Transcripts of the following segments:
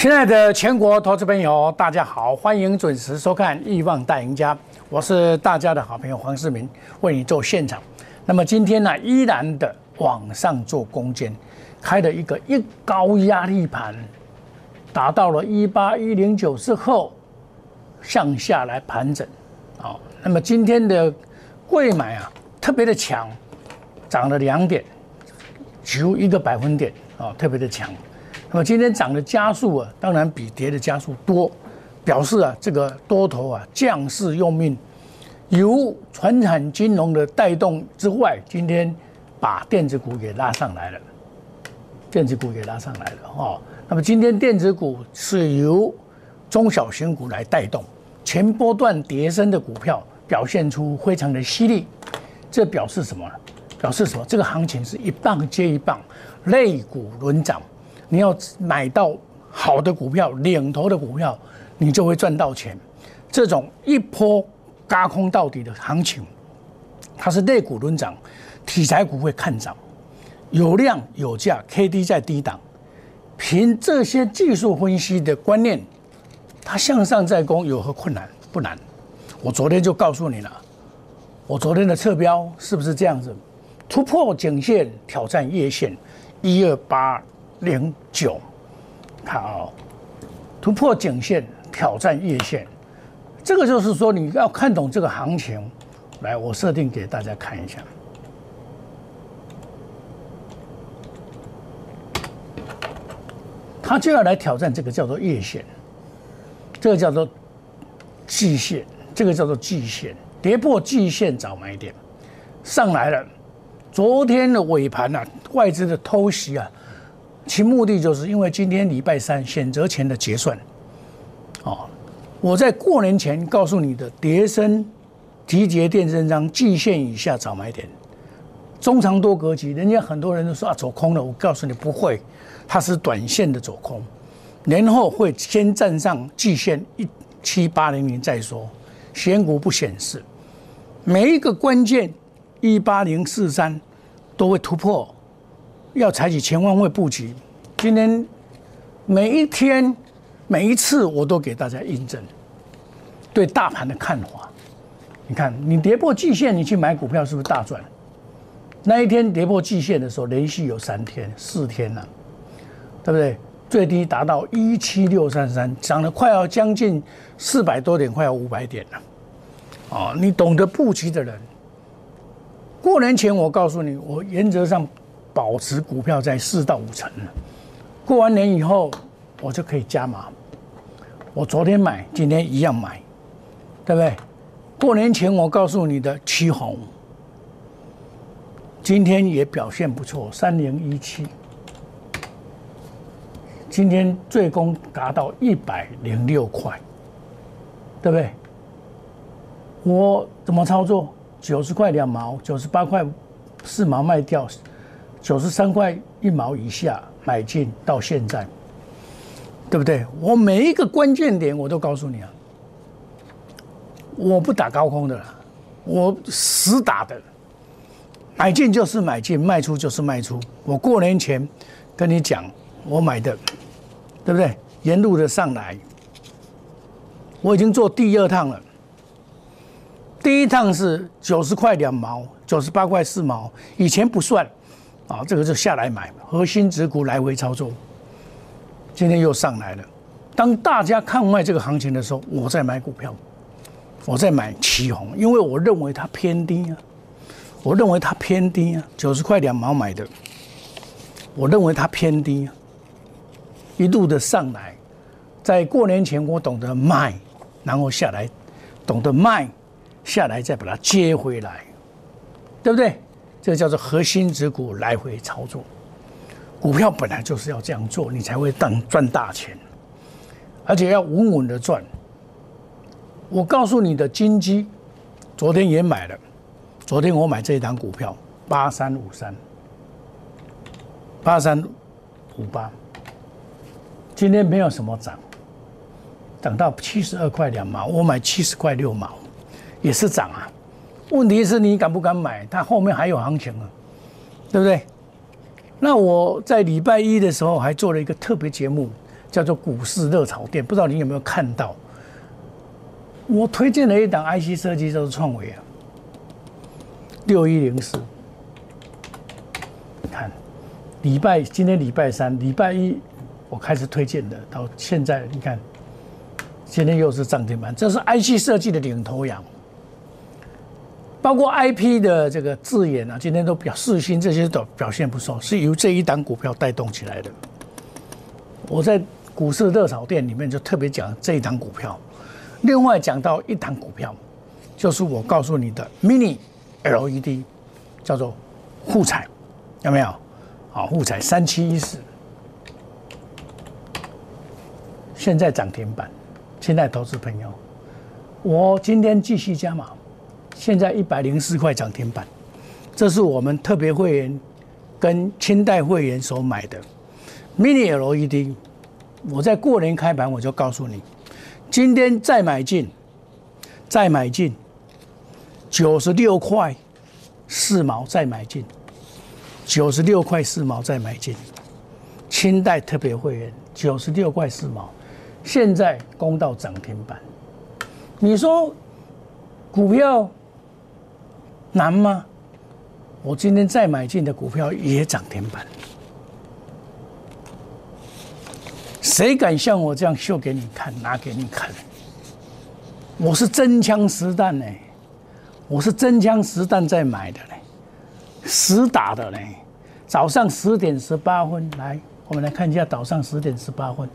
亲爱的全国投资朋友，大家好，欢迎准时收看《亿万大赢家》，我是大家的好朋友黄世明，为你做现场。那么今天呢，依然的往上做攻坚，开了一个一高压力盘，达到了一八一零九之后，向下来盘整。好，那么今天的贵买啊，特别的强，涨了两点，只有一个百分点啊，特别的强。那么今天涨的加速啊，当然比跌的加速多，表示啊这个多头啊将士用命，由传产金融的带动之外，今天把电子股给拉上来了，电子股给拉上来了哦。那么今天电子股是由中小型股来带动，前波段跌升的股票表现出非常的犀利，这表示什么？表示什么？这个行情是一棒接一棒，类股轮涨。你要买到好的股票、领头的股票，你就会赚到钱。这种一波嘎空到底的行情，它是类股轮涨，题材股会看涨，有量有价，K D 在低档，凭这些技术分析的观念，它向上再攻有何困难？不难。我昨天就告诉你了，我昨天的侧标是不是这样子？突破颈线，挑战月线，一二八。零九，看啊，突破颈线，挑战月线，这个就是说你要看懂这个行情。来，我设定给大家看一下，它就要来挑战这个叫做月线，这个叫做季线，这个叫做季线，跌破季线找买点，上来了。昨天的尾盘呢，外资的偷袭啊。其目的就是因为今天礼拜三选择前的结算，哦，我在过年前告诉你的叠升集结电升章季线以下找买点，中长多格局，人家很多人都说啊走空了，我告诉你不会，它是短线的走空，年后会先站上季线一七八零零再说，选股不显示，每一个关键一八零四三都会突破。要采取全方位布局。今天每一天、每一次，我都给大家印证对大盘的看法。你看，你跌破季线，你去买股票是不是大赚？那一天跌破季线的时候，连续有三天、四天了，对不对？最低达到一七六三三，涨了快要将近四百多点，快要五百点了。哦，你懂得布局的人，过年前我告诉你，我原则上。保持股票在四到五成过完年以后我就可以加码。我昨天买，今天一样买，对不对？过年前我告诉你的七红，今天也表现不错，三零一七，今天最高达到一百零六块，对不对？我怎么操作？九十块两毛，九十八块四毛卖掉。九十三块一毛以下买进到现在，对不对？我每一个关键点我都告诉你啊，我不打高空的，我死打的，买进就是买进，卖出就是卖出。我过年前跟你讲，我买的，对不对？沿路的上来，我已经做第二趟了，第一趟是九十块两毛，九十八块四毛，以前不算。啊，这个就下来买核心指股来回操作，今天又上来了。当大家看坏这个行情的时候，我在买股票，我在买旗红，因为我认为它偏低啊，我认为它偏低啊，九十块两毛买的，我认为它偏低啊，一路的上来，在过年前我懂得卖，然后下来，懂得卖下来再把它接回来，对不对？这个叫做核心指股来回操作，股票本来就是要这样做，你才会赚赚大钱，而且要稳稳的赚。我告诉你的金基，昨天也买了，昨天我买这一档股票八三五三，八三五八，今天没有什么涨，涨到七十二块两毛，我买七十块六毛，也是涨啊。问题是你敢不敢买？它后面还有行情啊，对不对？那我在礼拜一的时候还做了一个特别节目，叫做股市热炒店，不知道你有没有看到？我推荐了一档 IC 设计，就是创维啊，六一零四。看，礼拜今天礼拜三，礼拜一我开始推荐的，到现在你看，今天又是涨停板，这是 IC 设计的领头羊。包括 IP 的这个字眼啊，今天都表四星这些都表现不错，是由这一档股票带动起来的。我在股市热炒店里面就特别讲这一档股票，另外讲到一档股票，就是我告诉你的 Mini LED，叫做沪彩，有没有？好，沪彩三七一四，现在涨停板，现在投资朋友，我今天继续加码。现在一百零四块涨停板，这是我们特别会员跟清代会员所买的 Mini LED。我在过年开盘我就告诉你，今天再买进，再买进九十六块四毛再买进，九十六块四毛再买进，清代特别会员九十六块四毛，现在攻到涨停板，你说股票？难吗？我今天再买进的股票也涨停板，谁敢像我这样秀给你看、拿给你看？我是真枪实弹呢，我是真枪实弹在买的呢，实打的呢。早上十点十八分，来，我们来看一下早上十点十八分。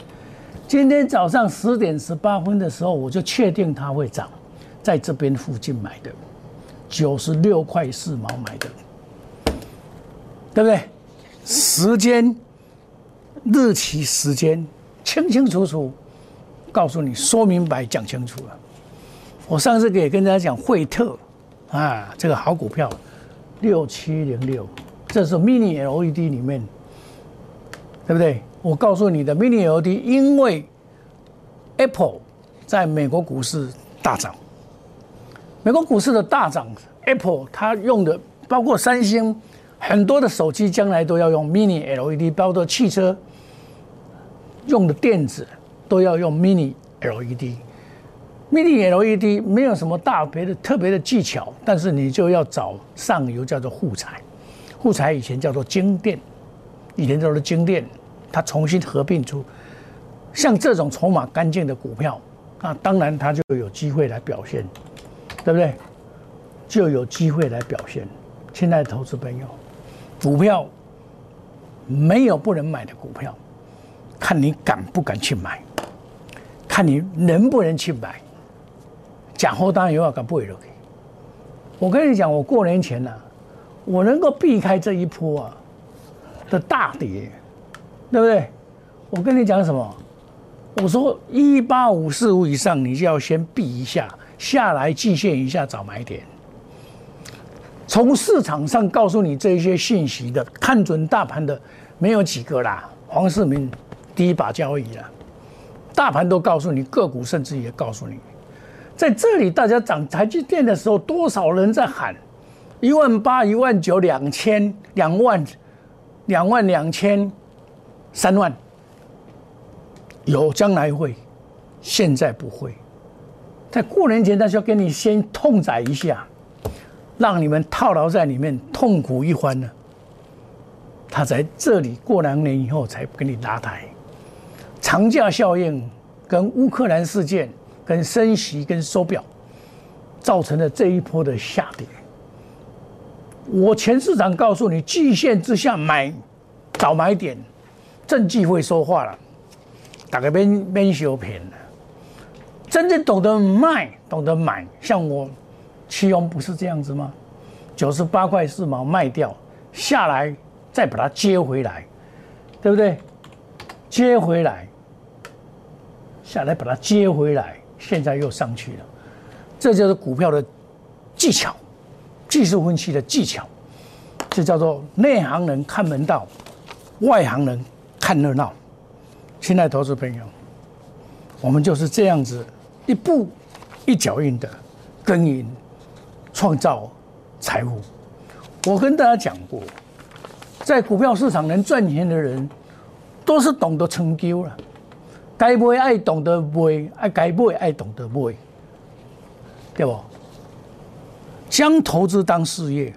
今天早上十点十八分的时候，我就确定它会涨，在这边附近买的。九十六块四毛买的，对不对？时间、日期、时间清清楚楚，告诉你，说明白，讲清楚了。我上次也跟大家讲，惠特啊，这个好股票，六七零六，这是 Mini LED 里面，对不对？我告诉你的 Mini LED，因为 Apple 在美国股市大涨。美国股市的大涨，Apple 它用的包括三星，很多的手机将来都要用 Mini LED，包括汽车用的电子都要用 Mini LED。Mini LED 没有什么大别的特别的技巧，但是你就要找上游叫做沪彩，沪彩以前叫做晶电，以前叫做晶电，它重新合并出像这种筹码干净的股票，那当然它就有机会来表现。对不对？就有机会来表现。亲爱的投资朋友，股票没有不能买的股票，看你敢不敢去买，看你能不能去买。假货当然有啊敢不会了。我跟你讲，我过年前呢，我能够避开这一波啊的大跌，对不对？我跟你讲什么？我说一八五四五以上，你就要先避一下。下来季线一下找买点，从市场上告诉你这些信息的，看准大盘的没有几个啦。黄世明第一把交易了，大盘都告诉你，个股甚至也告诉你，在这里大家涨台积电的时候，多少人在喊一万八、一万九、两千、两万、两万两千、三万，有将来会，现在不会。在过年前，他就要跟你先痛宰一下，让你们套牢在里面痛苦一番呢。他在这里过两年以后才给你拉抬。长假效应跟乌克兰事件、跟升息、跟收表，造成了这一波的下跌。我前市长告诉你，季线之下买，早买点，政绩会说话了，大概免免修片。真正懂得卖、懂得买，像我，七荣不是这样子吗？九十八块四毛卖掉，下来再把它接回来，对不对？接回来，下来把它接回来，现在又上去了，这就是股票的技巧，技术分析的技巧，这叫做内行人看门道，外行人看热闹。亲爱的投资朋友，我们就是这样子。一步一脚印的耕耘，创造财富。我跟大家讲过，在股票市场能赚钱的人，都是懂得成就了。该买爱懂得买，爱该买爱懂得买，对不？将投资当事业，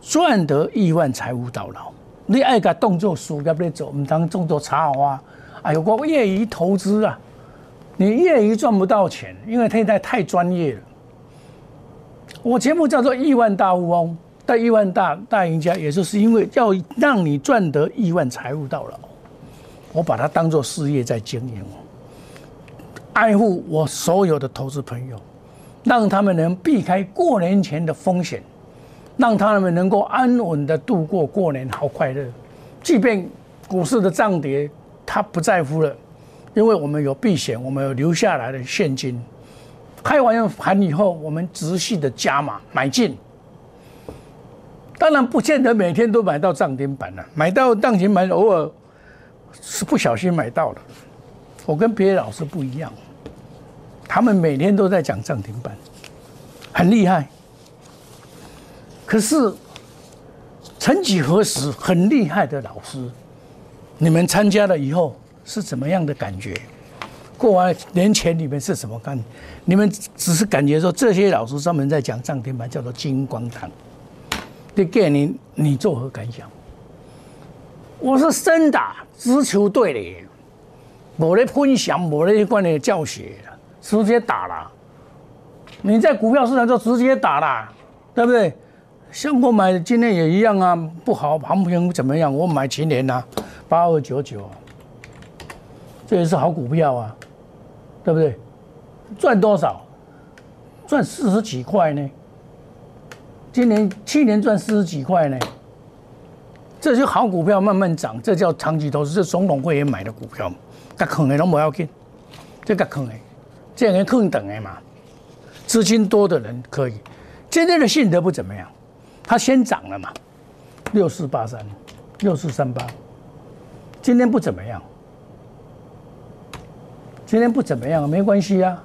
赚得亿万财富到老。你爱个动作输，要不你做，唔当动作差啊！哎呦，我业余投资啊，你业余赚不到钱，因为现在太专业了。我节目叫做亿万大富翁，但亿万大大赢家，也就是因为要让你赚得亿万财富到老，我把它当做事业在经营，爱护我所有的投资朋友。让他们能避开过年前的风险，让他们能够安稳的度过过年，好快乐。即便股市的涨跌，他不在乎了，因为我们有避险，我们有留下来的现金。开完盘以后，我们仔细的加码买进。当然，不见得每天都买到涨停板了，买到涨停板偶尔是不小心买到的。我跟别的老师不一样。他们每天都在讲涨停板，很厉害。可是，曾几何时，很厉害的老师，你们参加了以后是怎么样的感觉？过完年前你们是什么感？你们只是感觉说这些老师专门在讲涨停板，叫做金光堂。这概念你作何感想？我是深打直球队的，我的分享，我的关的教学。直接打了，你在股票市场就直接打了，对不对？像我买今天也一样啊，不好，行情怎么样？我买前年呐，八二九九，这也是好股票啊，对不对？赚多少？赚四十几块呢？今年去年赚四十几块呢？这些好股票慢慢涨，这叫长期投资，这总统会员买的股票，他坑的都不要紧，这个坑的。这样人空等的嘛，资金多的人可以。今天的信德不怎么样，它先涨了嘛，六四八三，六四三八，今天不怎么样，今天不怎么样没关系啊，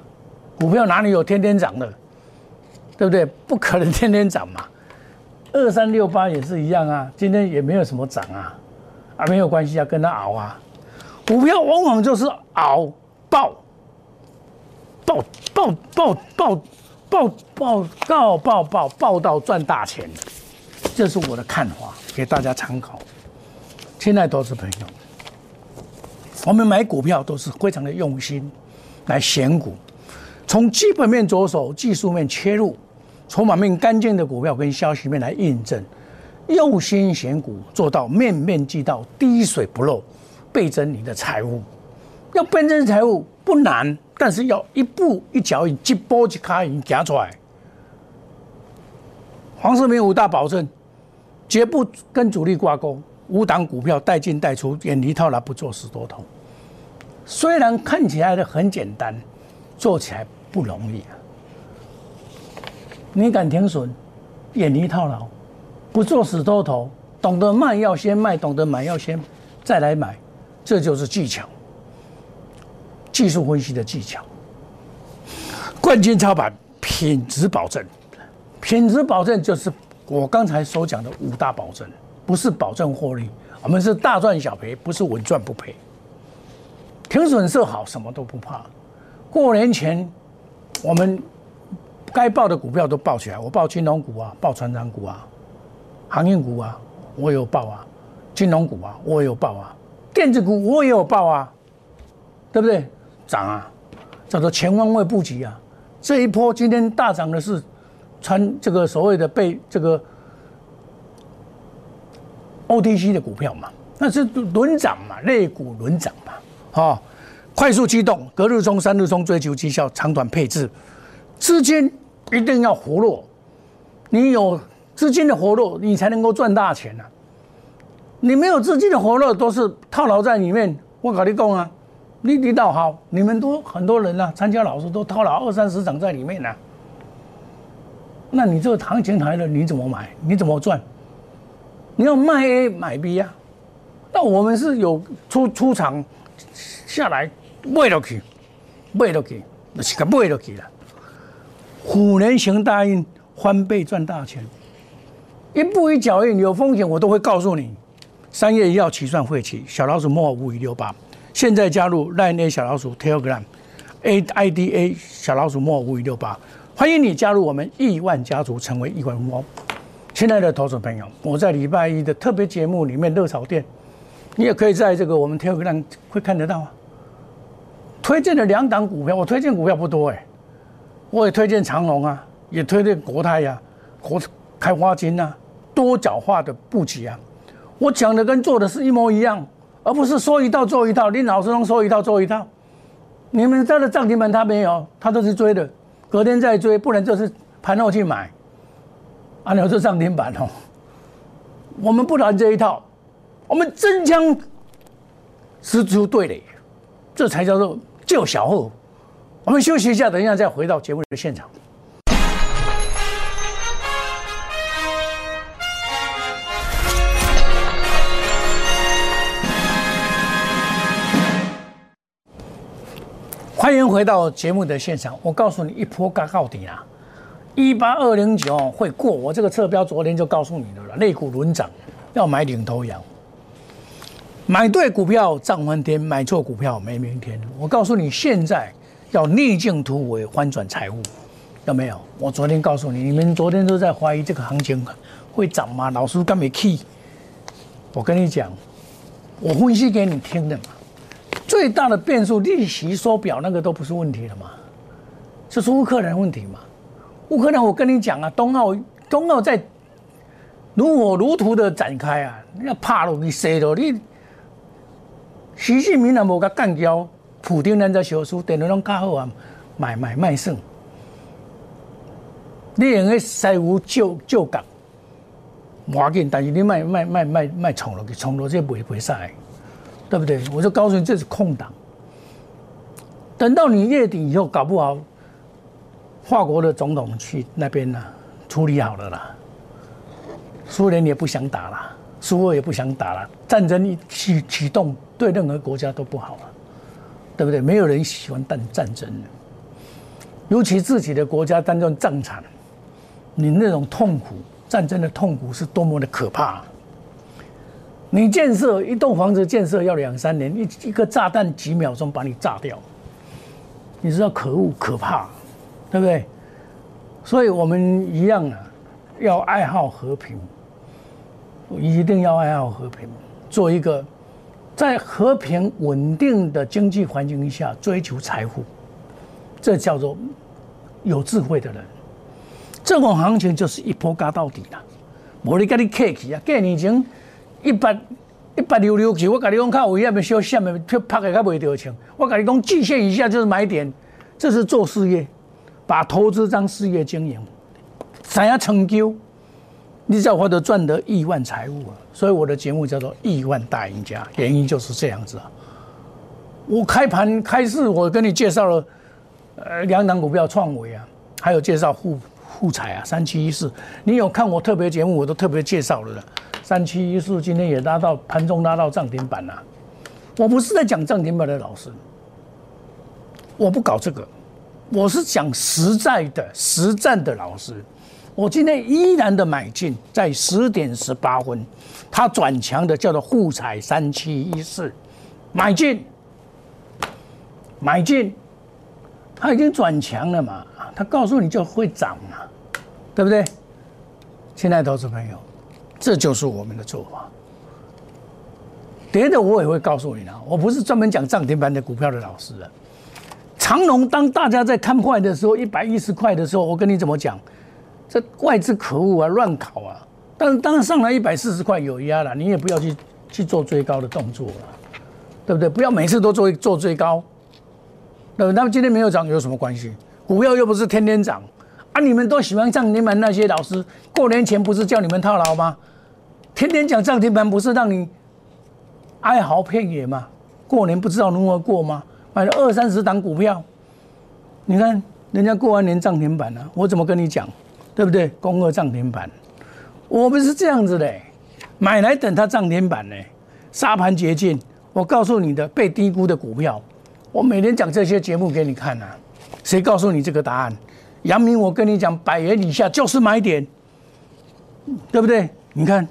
股票哪里有天天涨的，对不对？不可能天天涨嘛。二三六八也是一样啊，今天也没有什么涨啊，啊没有关系啊，跟他熬啊，股票往往就是熬爆。报报报报报报告报报报到赚大钱，这是我的看法，给大家参考。亲爱的投资朋友，我们买股票都是非常的用心来选股，从基本面着手，技术面切入，筹码面干净的股票跟消息面来印证，用心选股，做到面面俱到，滴水不漏，倍增你的财务。要倍增财务不难。但是要一步一脚印，一波一卡印夹出来。黄世明五大保证：绝不跟主力挂钩，五档股票带进带出，远离套牢，不做死多头。虽然看起来的很简单，做起来不容易啊。你敢停损，远离套牢，不做死多头，懂得卖要先卖，懂得买要先再来买，这就是技巧。技术分析的技巧，冠军操盘，品质保证，品质保证就是我刚才所讲的五大保证，不是保证获利，我们是大赚小赔，不是稳赚不赔。停损设好，什么都不怕。过年前，我们该报的股票都报起来，我报金融股啊，报船长股啊，航运股啊，我有报啊，金融股啊，我有报啊，电子股我也有报啊，对不对？涨啊，叫做全方位布局啊！这一波今天大涨的是，穿这个所谓的被这个 OTC 的股票嘛，那是轮涨嘛，类股轮涨嘛，哈，快速机动，隔日冲、三日冲，追求绩效，长短配置，资金一定要活络，你有资金的活络，你才能够赚大钱呐！你没有资金的活络，都是套牢在里面，我搞你讲啊！你你倒好，你们都很多人呐，参加老师都套了二三十场在里面呢。那你这个行情来了，你怎么买？你怎么赚？你要卖 A 买 B 呀？那我们是有出出场下来卖了去，卖了去，就是个卖了去了。虎年行大运，翻倍赚大钱，一步一脚印，有风险我都会告诉你。三月一号起算会期，小老鼠莫五五六八。现在加入 Line 小老鼠 Telegram A I D A 小老鼠莫五五六八，欢迎你加入我们亿万家族，成为亿万富翁。亲爱的投资朋友，我在礼拜一的特别节目里面热炒店，你也可以在这个我们天眼会看得到啊。推荐了两档股票，我推荐股票不多哎，我也推荐长隆啊，也推荐国泰呀，国开花金啊，多角化的布局啊。我讲的跟做的是一模一样，而不是说一套做一套。你老是能说一套做一套？你们在的涨停板他没有，他都是追的，隔天再追，不然就是盘后去买。啊，你说涨停板哦，我们不谈这一套，我们真枪实出对垒，这才叫做救小后。我们休息一下，等一下再回到节目的现场。欢迎回到节目的现场。我告诉你，一波嘎到底啊！一八二零九会过。我这个侧标昨天就告诉你的了，肋骨轮涨，要买领头羊。买对股票涨翻天，买错股票没明天。我告诉你，现在要逆境突围，翻转财务，有没有？我昨天告诉你，你们昨天都在怀疑这个行情会涨吗？老师干没 key？我跟你讲，我分析给你听的嘛。最大的变数，利息缩表那个都不是问题了嘛，就是乌克兰问题嘛。乌克兰，我跟你讲啊，冬奥冬奥在如火如荼的展开啊，要怕了你谁了？你习近平也无甲干掉，普京人在小书，电脑拢较好啊，买买卖胜。你用个西湖救救港，要紧，但是你卖卖卖卖卖冲落去，冲落去袂袂使。对不对？我就告诉你，这是空档。等到你月底以后，搞不好，法国的总统去那边呢，处理好了啦。苏联也不想打了，苏俄也不想打了，战争一启启动，对任何国家都不好了，对不对？没有人喜欢战战争的，尤其自己的国家当中战场，你那种痛苦，战争的痛苦是多么的可怕。你建设一栋房子，建设要两三年，一一个炸弹几秒钟把你炸掉，你知道可恶可怕，对不对？所以我们一样啊，要爱好和平，一定要爱好和平，做一个在和平稳定的经济环境下追求财富，这叫做有智慧的人。这种行情就是一波嘎到底了，我你跟你客气啊，几年前。一百一百六六九，我跟你讲，较危险的小线的，拍的较袂得枪。我跟你讲，季线以下就是买点，这是做事业，把投资当事业经营，怎样成就，你只要获得赚得亿万财物啊！所以我的节目叫做《亿万大赢家》，原因就是这样子啊。我开盘开市，我跟你介绍了呃两档股票创维啊，还有介绍沪沪彩啊，三七一四。你有看我特别节目，我都特别介绍了的。三七一四今天也拉到盘中拉到涨停板了，我不是在讲涨停板的老师，我不搞这个，我是讲实在的实战的老师。我今天依然的买进，在十点十八分，它转强的叫做沪彩三七一四，买进，买进，它已经转强了嘛，它告诉你就会涨嘛，对不对？亲爱的投资朋友。这就是我们的做法。别的我也会告诉你啊，我不是专门讲涨停板的股票的老师啊。长隆，当大家在看坏的时候，一百一十块的时候，我跟你怎么讲？这外资可恶啊，乱搞啊！但是当然上来一百四十块有压了，你也不要去去做最高的动作了，对不对？不要每次都做做最高。那那么今天没有涨有什么关系？股票又不是天天涨啊！你们都喜欢涨停板那些老师，过年前不是叫你们套牢吗？天天讲涨停板，不是让你哀嚎遍野吗？过年不知道如何过吗？买了二三十档股票，你看人家过完年涨停板了，我怎么跟你讲？对不对？攻二涨停板，我们是这样子的，买来等它涨停板呢，沙盘捷径。我告诉你的被低估的股票，我每天讲这些节目给你看啊。谁告诉你这个答案？杨明，我跟你讲，百元以下就是买点，对不对？你看。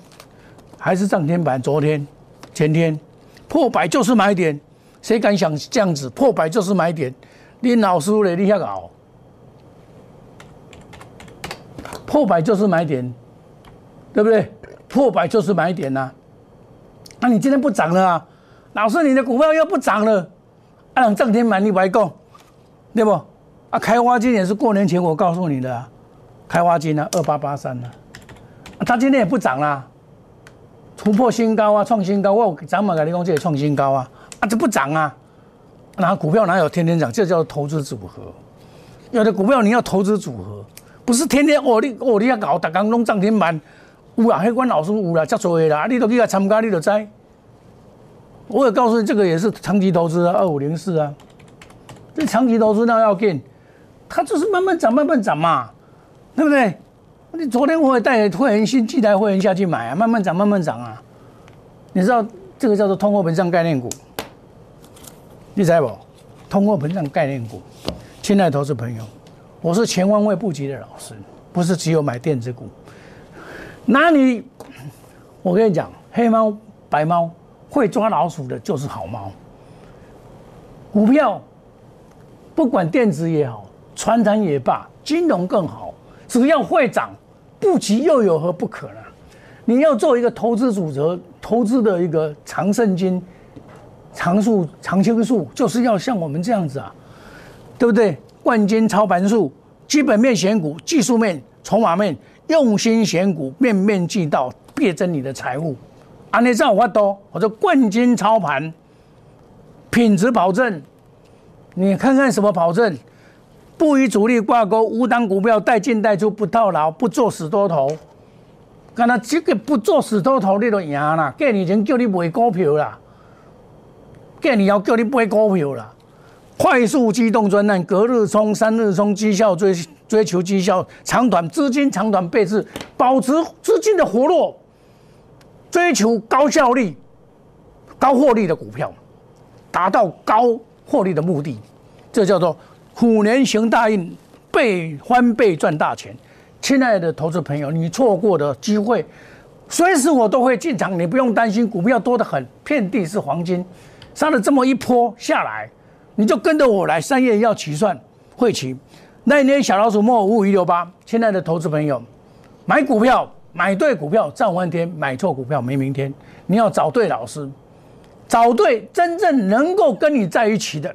还是涨停板，昨天、前天破百就是买点，谁敢想这样子破百就是买点？你老师嘞，你遐搞？破百就是买点，对不对？破百就是买点呐。那你今天不涨了啊？老师，你的股票又不涨了，按涨停板你白讲，对不？啊，开花金也是过年前我告诉你的啊，开花金啊，二八八三啊，它今天也不涨啦，突破新高啊，创新高，我涨满给你讲这也创新高啊，啊，这不涨啊，那股票哪有天天涨？这叫投资组合，有的股票你要投资组合，不是天天哦你哦你要搞打刚弄涨停板，有啊，黑关老师有啦，叫做的啦，你都去来参加，你都知。我也告诉你，这个也是长期投资啊，二五零四啊，这长期投资那要进，它就是慢慢涨，慢慢涨嘛，对不对？你昨天我也带会员新进来会员下去买啊，慢慢涨，慢慢涨啊。你知道这个叫做通货膨胀概念股，你知不？通货膨胀概念股，亲爱的投资朋友，我是全方位布局的老师，不是只有买电子股。那你，我跟你讲，黑猫白猫。会抓老鼠的就是好猫。股票不管电子也好，传统也罢，金融更好，只要会涨，不急又有何不可呢？你要做一个投资组合，投资的一个长胜金、长数、长青树，就是要像我们这样子啊，对不对？冠军操盘术，基本面选股，技术面、筹码面，用心选股，面面俱到，别增你的财富。安利造法多，或者冠军操盘，品质保证，你看看什么保证？不与主力挂钩，无当股票带进带出，不套牢，不做死多头。刚才这个不做死多头，你都赢啦。过年前叫你买股票啦，过年要叫你买股票啦。快速机动专案，隔日冲、三日冲，绩效追追求绩效，长短资金长短配置，保持资金的活络。追求高效率、高获利的股票，达到高获利的目的，这叫做虎年行大运，倍翻倍赚大钱。亲爱的投资朋友，你错过的机会，随时我都会进场，你不用担心。股票多得很，遍地是黄金。上了这么一波下来，你就跟着我来。三月要起算会起，那一年小老鼠莫五五一六八。亲爱的投资朋友，买股票。买对股票赚翻天，买错股票没明天。你要找对老师，找对真正能够跟你在一起的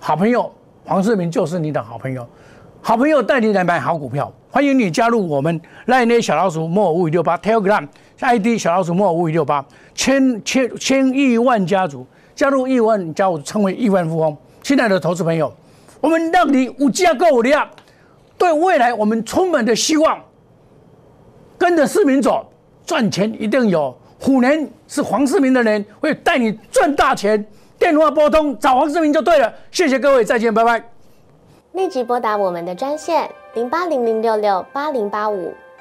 好朋友。黄世明就是你的好朋友，好朋友带你来买好股票。欢迎你加入我们那一年小老鼠莫五五六八 Telegram ID 小老鼠莫五五六八千千千亿万家族，加入亿万家族，成为亿万富翁。亲爱的投资朋友，我们让你无价购量，对未来我们充满的希望。跟着市民走，赚钱一定有。虎年是黄世明的年，会带你赚大钱。电话拨通找黄世明就对了。谢谢各位，再见，拜拜。立即拨打我们的专线零八零零六六八零八五